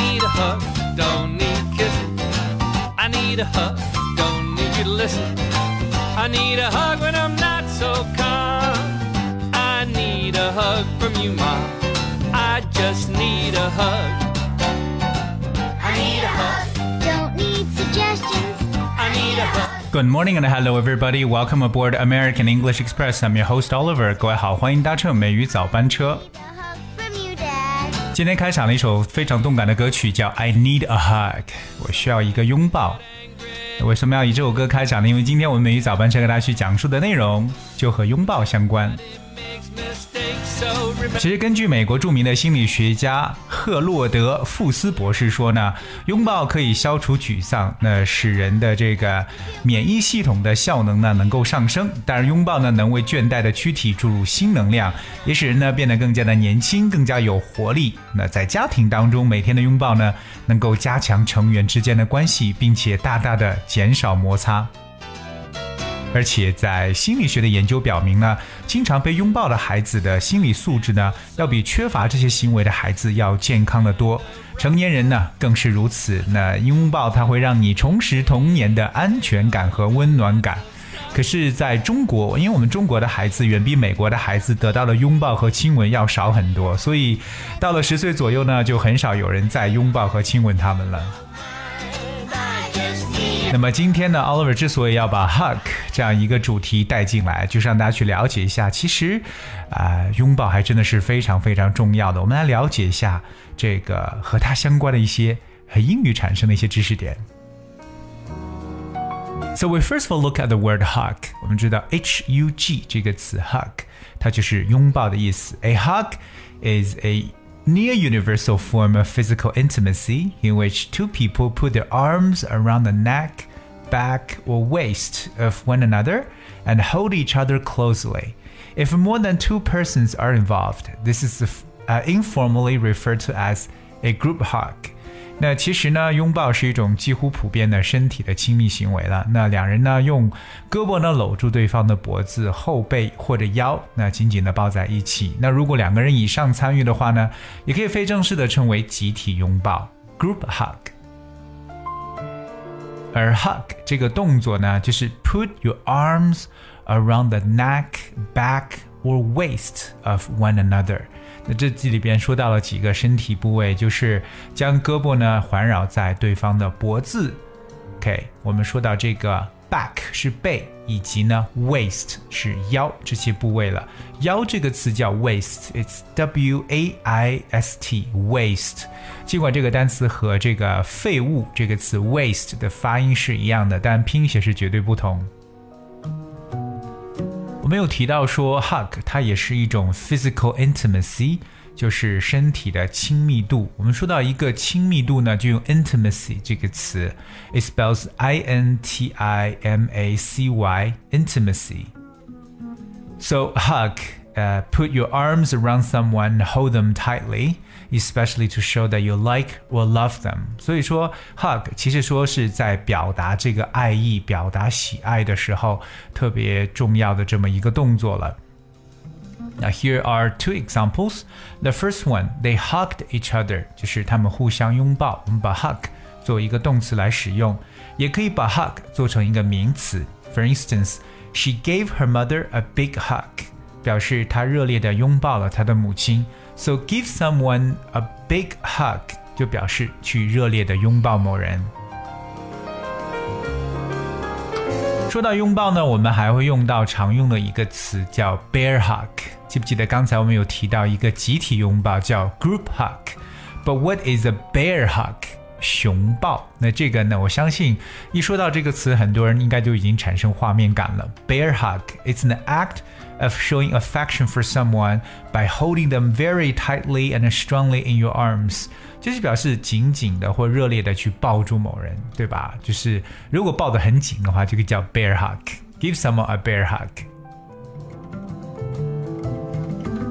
need a hug, don't need kissing. I need a hug, don't need you to listen. I need a hug when I'm not so calm. I need a hug from you, mom. I just need a hug. I need a hug. Don't need suggestions. I need a hug. Good morning and hello everybody. Welcome aboard American English Express. I'm your host Oliver. 各位好，欢迎搭乘美语早班车。 今天开场了一首非常动感的歌曲，叫《I Need a Hug》，我需要一个拥抱。为什么要以这首歌开场呢？因为今天我们每一早班车给大家去讲述的内容就和拥抱相关。其实，根据美国著名的心理学家赫洛德·富斯博士说呢，拥抱可以消除沮丧，那使人的这个免疫系统的效能呢能够上升。当然，拥抱呢能为倦怠的躯体注入新能量，也使人呢变得更加的年轻，更加有活力。那在家庭当中，每天的拥抱呢能够加强成员之间的关系，并且大大的减少摩擦。而且在心理学的研究表明呢，经常被拥抱的孩子的心理素质呢，要比缺乏这些行为的孩子要健康的多。成年人呢更是如此。那拥抱它会让你重拾童年的安全感和温暖感。可是，在中国，因为我们中国的孩子远比美国的孩子得到的拥抱和亲吻要少很多，所以到了十岁左右呢，就很少有人再拥抱和亲吻他们了。那么今天呢，Oliver 之所以要把 hug 这样一个主题带进来，就是让大家去了解一下，其实啊、拥抱还真的是非常非常重要的。我们来了解一下这个和它相关的一些和英语产生的一些知识点。So we first of all look at the word hug。我们知道 H U G 这个词 hug，它就是拥抱的意思。A hug is a near universal form of physical intimacy in which two people put their arms around the neck, back, or waist of one another and hold each other closely. If more than two persons are involved, this is uh, informally referred to as a group hug. 那其实呢，拥抱是一种几乎普遍的身体的亲密行为了。那两人呢，用胳膊呢搂住对方的脖子、后背或者腰，那紧紧的抱在一起。那如果两个人以上参与的话呢，也可以非正式的称为集体拥抱 （group hug）。而 hug 这个动作呢，就是 put your arms around the neck, back or waist of one another。这这里边说到了几个身体部位，就是将胳膊呢环绕在对方的脖子。OK，我们说到这个 back 是背，以及呢 waist 是腰这些部位了。腰这个词叫 waist，it's W A I S T waist。尽管这个单词和这个废物这个词 waste 的发音是一样的，但拼写是绝对不同。我们有提到说，hug 它也是一种 physical intimacy，就是身体的亲密度。我们说到一个亲密度呢，就用 intimacy 这个词，it spells I N T I M A C Y，intimacy。So hug, uh, put your arms around someone, hold them tightly, especially to show that you like or love them. 所以说，hug 其实说是在表达这个爱意、表达喜爱的时候特别重要的这么一个动作了。Now here are two examples. The first one, they hugged each other，就是他们互相拥抱。我们把 hug 作为一个动词来使用，也可以把 hug 做成一个名词。For instance, she gave her mother a big hug， 表示他热烈的拥抱了他的母亲。So give someone a big hug 就表示去热烈的拥抱某人。说到拥抱呢，我们还会用到常用的一个词叫 bear hug。记不记得刚才我们有提到一个集体拥抱叫 group hug？But what is a bear hug？熊抱。那这个呢，我相信一说到这个词，很多人应该就已经产生画面感了。Bear hug，it's an act of showing affection for someone by holding them very tightly and strongly in your arms。就是表示紧紧的或热烈的去抱住某人，对吧？就是如果抱得很紧的话，就可以叫 bear hug。Give someone a bear hug。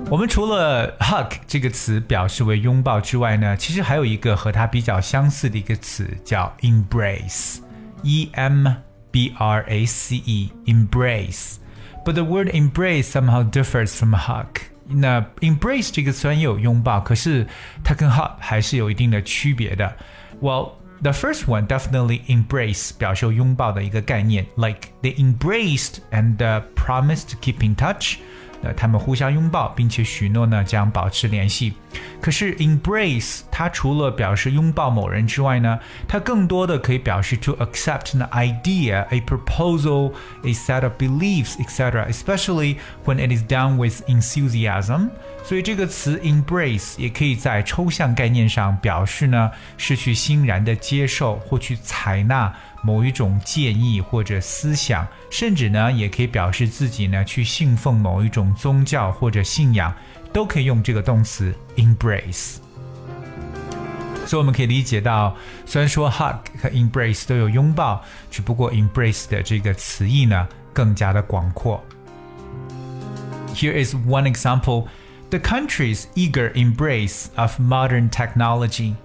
我们除了 hug 这个词表示为拥抱之外呢，其实还有一个和它比较相似的一个词叫 embrace，e m b r a c e，embrace。But the word embrace somehow differs from hug。 那 embrace 这个虽然也有拥抱，可是它跟 hug 还是有一定的区别的。Well, the first one definitely embrace 表示拥抱的一个概念，like they embraced and uh, promised to keep in touch。 呃，他们互相拥抱，并且许诺呢将保持联系。可是 embrace 它除了表示拥抱某人之外呢，它更多的可以表示 to accept an idea, a proposal, a set of beliefs, etc. Especially when it is done with enthusiasm. 所以这个词 embrace 也可以在抽象概念上表示呢是去欣然的接受或去采纳。某一种建议或者思想，甚至呢，也可以表示自己呢去信奉某一种宗教或者信仰，都可以用这个动词 embrace。所以我们可以理解到，虽然说 hug 和 embrace 都有拥抱，只不过 embrace 的这个词义呢更加的广阔。Here is one example: the country's eager embrace of modern technology.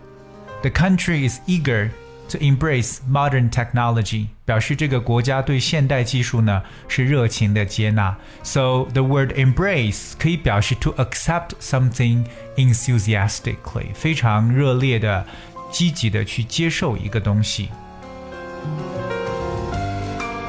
The country is eager to embrace modern technology，表示这个国家对现代技术呢是热情的接纳。So the word embrace 可以表示 to accept something enthusiastically，非常热烈的、积极的去接受一个东西。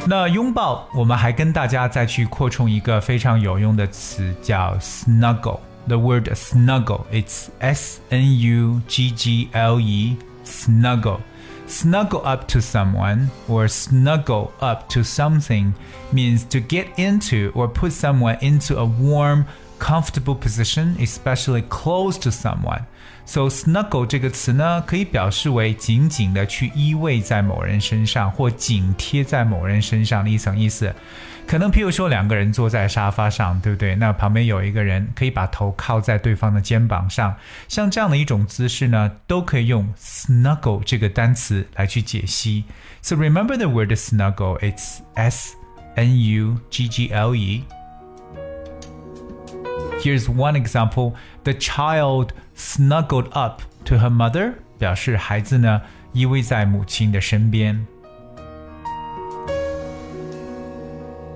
那拥抱，我们还跟大家再去扩充一个非常有用的词，叫 snuggle。The word snuggle, it's S N U G G L E, Snuggle. Up to someone or snuggle up to something means to get into or put someone into a warm, comfortable position, especially close to someone. So snuggle 这个词呢，可以表示为紧紧的去依偎在某人身上，或紧贴在某人身上的一层意思。可能譬如说两个人坐在沙发上，对不对？那旁边有一个人可以把头靠在对方的肩膀上，像这样的一种姿势呢，都可以用 snuggle 这个单词来去解析。So remember the word snuggle. It's S N U G G L E. Here's one example. The child snuggled up to her mother，表示孩子呢依偎在母亲的身边。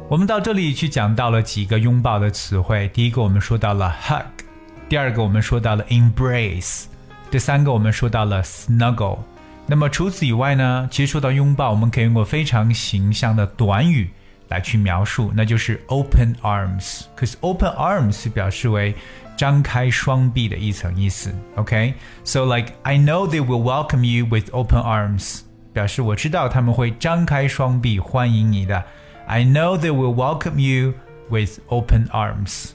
我们到这里去讲到了几个拥抱的词汇。第一个我们说到了 hug，第二个我们说到了 embrace，第三个我们说到了 snuggle。那么除此以外呢，其实说到拥抱，我们可以用个非常形象的短语来去描述，那就是 open arms。可是 open arms 表示为张开双臂的一层意思。OK，so、okay? like I know they will welcome you with open arms，表示我知道他们会张开双臂欢迎你的。I know they will welcome you with open arms。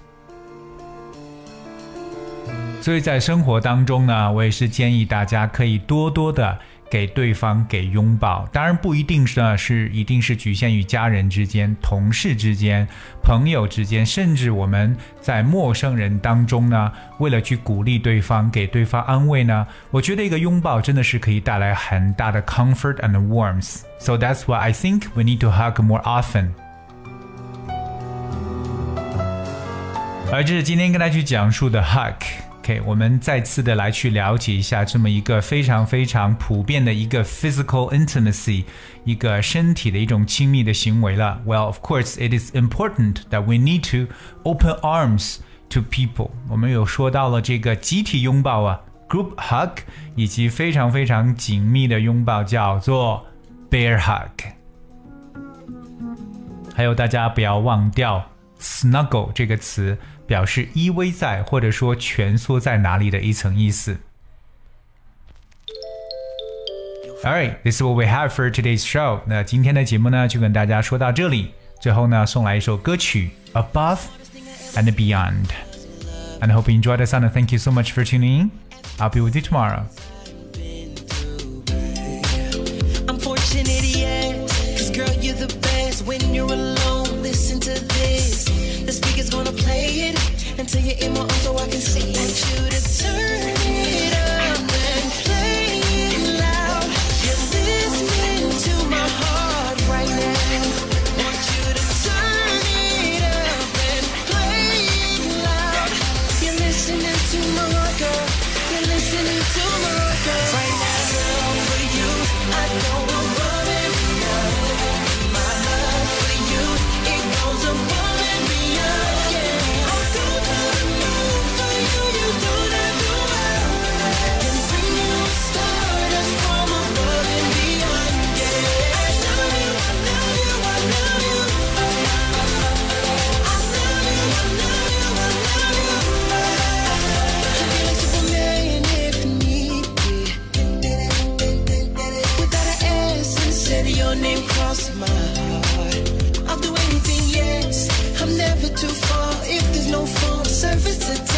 所以在生活当中呢，我也是建议大家可以多多的 给对方给拥抱。当然不一定是呢，是一定是局限于家人之间、同事之间、朋友之间，甚至我们在陌生人当中呢，为了去鼓励对方、给对方安慰呢，我觉得一个拥抱真的是可以带来很大的 comfort and warmth。So that's why I think we need to hug more often. 而这是今天跟大家去讲述的 hug。 OK，我们再次的来去了解一下这么一个非常非常普遍的一个 physical intimacy，一个身体的一种亲密的行为了。Well, of course, it is important that we need to open arms to people。我们有说到了这个集体拥抱啊，group hug，以及非常非常紧密的拥抱叫做。Bear hug，还有大家不要忘掉 snuggle 这个词， 表示依偎在或者说蜷缩在哪里的一层意思。Alright, this is what we have for today's show。那今天的节目呢，就跟大家说到这里。最后呢，送来一首歌曲《Above and Beyond》。And I hope you enjoyed the sound and thank you so much for tuning in. I'll be with you tomorrow. when you're alone. Listen to this. speaker's gonna play it until you're in my arms so I can see. Want you to turn it up. your name my heart. I'll do anything, yes. I'm never too far if there's no fault. Service to